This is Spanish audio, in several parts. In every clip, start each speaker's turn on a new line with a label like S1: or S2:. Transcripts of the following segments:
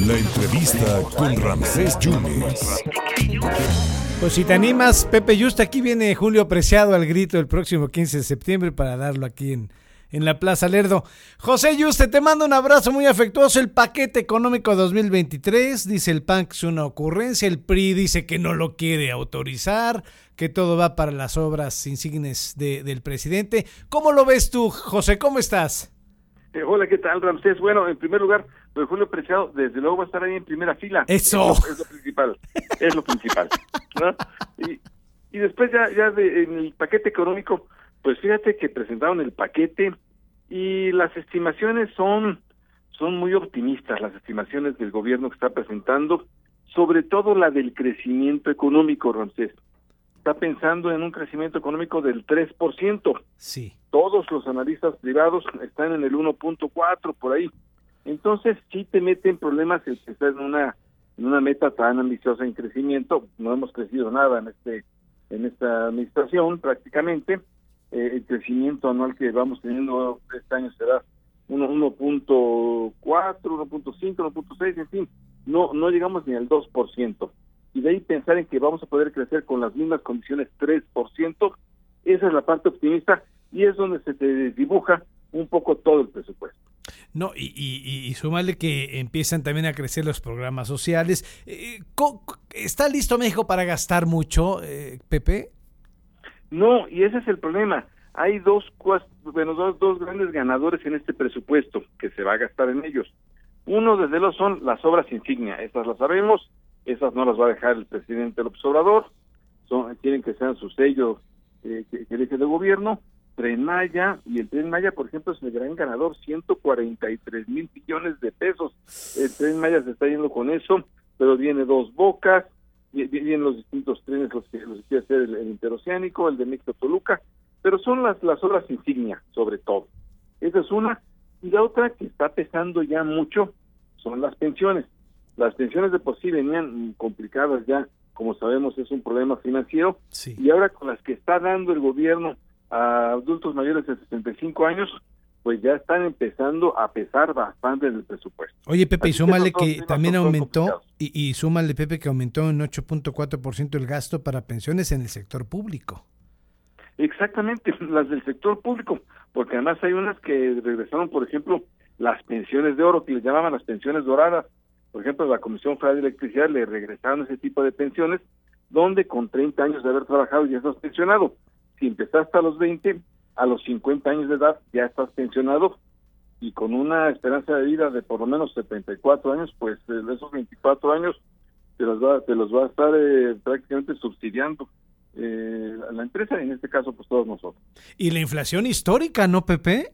S1: La entrevista con Ramsés Yunes.
S2: Pues si te animas, Pepe Justa, aquí viene Julio Preciado al grito el próximo 15 de septiembre para darlo aquí en, en la Plaza Lerdo. José Yuste, te mando un abrazo muy afectuoso. El paquete económico 2023, dice el PAN es una ocurrencia. El PRI dice que no lo quiere autorizar, que todo va para las obras insignes de, del presidente. ¿Cómo lo ves tú, José? ¿Cómo estás?
S3: Eh, hola, ¿qué tal, Ramsés? Bueno, en primer lugar, pues Julio Preciado, desde luego va a estar ahí en primera fila.
S2: Eso.
S3: Es lo, es lo principal. es lo principal. ¿no? Y, y después ya, ya de, en el paquete económico, pues fíjate que presentaron el paquete y las estimaciones son, son muy optimistas, las estimaciones del gobierno que está presentando, sobre todo la del crecimiento económico, Ramsés. Está pensando en un crecimiento económico del 3%.
S2: Sí.
S3: Todos los analistas privados están en el 1.4 por ahí. Entonces sí te mete en problemas el pensar en una en una meta tan ambiciosa en crecimiento. No hemos crecido nada en este en esta administración prácticamente. Eh, el crecimiento anual que vamos teniendo este año será 1.4, 1.5, 1.6, en fin, no no llegamos ni al 2%. Y de ahí pensar en que vamos a poder crecer con las mismas condiciones 3%, esa es la parte optimista y es donde se te dibuja un poco todo el presupuesto.
S2: No, y, y, y súmale que empiezan también a crecer los programas sociales. Eh, ¿Está listo México para gastar mucho, eh, Pepe?
S3: No, y ese es el problema. Hay dos, bueno, dos, dos grandes ganadores en este presupuesto que se va a gastar en ellos. Uno, desde luego, son las obras insignia. Estas las sabemos, esas no las va a dejar el presidente López Obrador. Son, quieren que sean su sello eh, que, que elige de gobierno. Tren Maya, y el Tren Maya, por ejemplo, es el gran ganador, 143 mil millones de pesos. El Tren Maya se está yendo con eso, pero viene dos bocas, vienen los distintos trenes, los que, los que quiere hacer el, el, interoceánico, el de México Toluca, pero son las, las obras insignia, sobre todo. Esa es una. Y la otra que está pesando ya mucho son las pensiones. Las pensiones de por sí venían complicadas ya, como sabemos, es un problema financiero,
S2: sí.
S3: y ahora con las que está dando el gobierno a adultos mayores de 65 años, pues ya están empezando a pesar bastante en el presupuesto.
S2: Oye, Pepe, Así y súmale que, que también aumentó, y, y, súmale, Pepe, que aumentó en 8.4% el gasto para pensiones en el sector público.
S3: Exactamente, las del sector público, porque además hay unas que regresaron, por ejemplo, las pensiones de oro, que les llamaban las pensiones doradas. Por ejemplo, la Comisión Federal de Electricidad le regresaron ese tipo de pensiones, donde con 30 años de haber trabajado ya estás pensionado si empezaste a los 20, a los 50 años de edad ya estás pensionado y con una esperanza de vida de por lo menos 74 años, pues eh, esos 24 años te los va, te los va a estar eh, prácticamente subsidiando eh, la empresa, en este caso pues todos nosotros.
S2: Y la inflación histórica, ¿no, Pepe?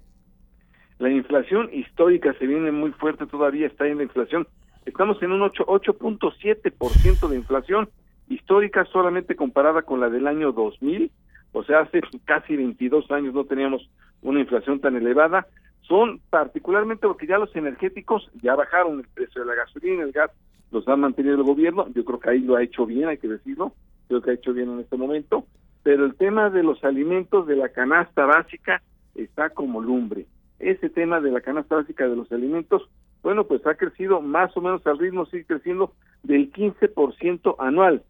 S3: La inflación histórica se viene muy fuerte todavía, está en la inflación. Estamos en un 8.7% de inflación histórica solamente comparada con la del año 2000 o sea, hace casi 22 años no teníamos una inflación tan elevada, son particularmente porque ya los energéticos ya bajaron el precio de la gasolina, el gas, los ha mantenido el gobierno, yo creo que ahí lo ha hecho bien, hay que decirlo, creo que ha hecho bien en este momento, pero el tema de los alimentos de la canasta básica está como lumbre. Ese tema de la canasta básica de los alimentos, bueno, pues ha crecido más o menos al ritmo, sigue creciendo del 15% anual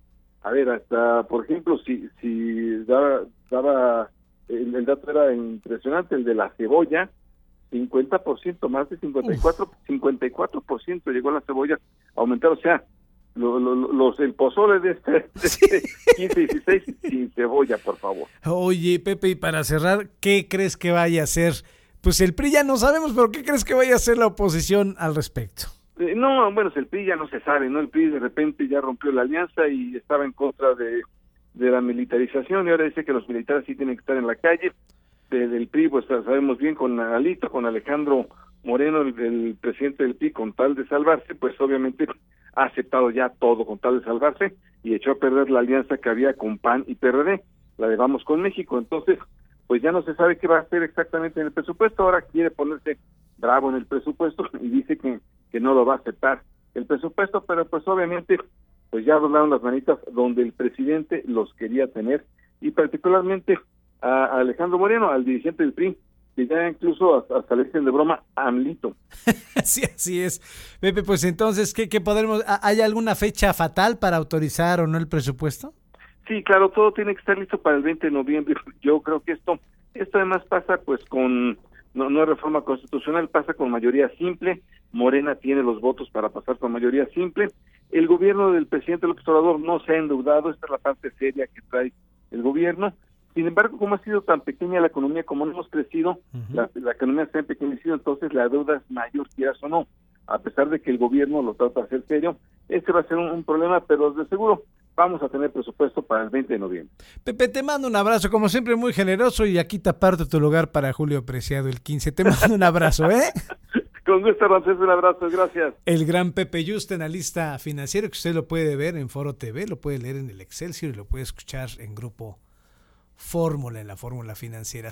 S3: a ver, hasta, por ejemplo, si, si daba, daba el, el, dato era impresionante, el de la cebolla, 50%, más de 54, Uf. 54% llegó la cebolla a aumentar, o sea, lo, lo, los el pozole de este, de este 15 16 sin cebolla, por favor.
S2: Oye, Pepe, y para cerrar, ¿qué crees que vaya a hacer? Pues el PRI ya no sabemos, pero ¿qué crees que vaya a hacer la oposición al respecto?
S3: Eh, no, bueno, el PRI ya no se sabe, ¿no? El PRI de repente ya rompió la alianza y estaba en contra de, de la militarización y ahora dice que los militares sí tienen que estar en la calle. Desde el PRI, pues sabemos bien con Alito, con Alejandro Moreno, el, el, presidente del PRI, con tal de salvarse, pues obviamente ha aceptado ya todo con tal de salvarse y echó a perder la alianza que había con PAN y PRD, la de Vamos con México. Entonces, pues ya no se sabe qué va a hacer exactamente en el presupuesto, ahora quiere ponerse bravo en el presupuesto y dice que que no lo va a aceptar el presupuesto, pero pues obviamente pues ya doblaron las manitas donde el presidente los quería tener y particularmente a Alejandro Moreno, al dirigente del PRI, y ya incluso hasta, hasta le dicen de broma AMLito.
S2: sí, así es. Pepe, pues entonces, ¿qué, qué podremos, ¿hay alguna fecha fatal para autorizar o no el presupuesto?
S3: Sí, claro, todo tiene que estar listo para el 20 de noviembre. Yo creo que esto, esto además pasa pues con, no, no es reforma constitucional, pasa con mayoría simple. Morena tiene los votos para pasar con mayoría simple. El gobierno del presidente López Obrador no se ha endeudado, esta es la parte seria que trae el gobierno. Sin embargo, como ha sido tan pequeña la economía, como no hemos crecido, la, la, economía se ha empequeñecido, entonces la deuda es mayor, quieras o no. A pesar de que el gobierno lo trata de hacer serio, este va a ser un, un problema, pero de seguro vamos a tener presupuesto para el 20 de noviembre.
S2: Pepe, te mando un abrazo, como siempre, muy generoso y aquí te aparto tu lugar para Julio Preciado el 15. Te mando un abrazo, ¿eh?
S3: Con gusto, Ramsés, un abrazo, gracias.
S2: El gran Pepe Just, analista financiero, que usted lo puede ver en Foro TV, lo puede leer en el Excelsior y lo puede escuchar en Grupo Fórmula, en la Fórmula Financiera.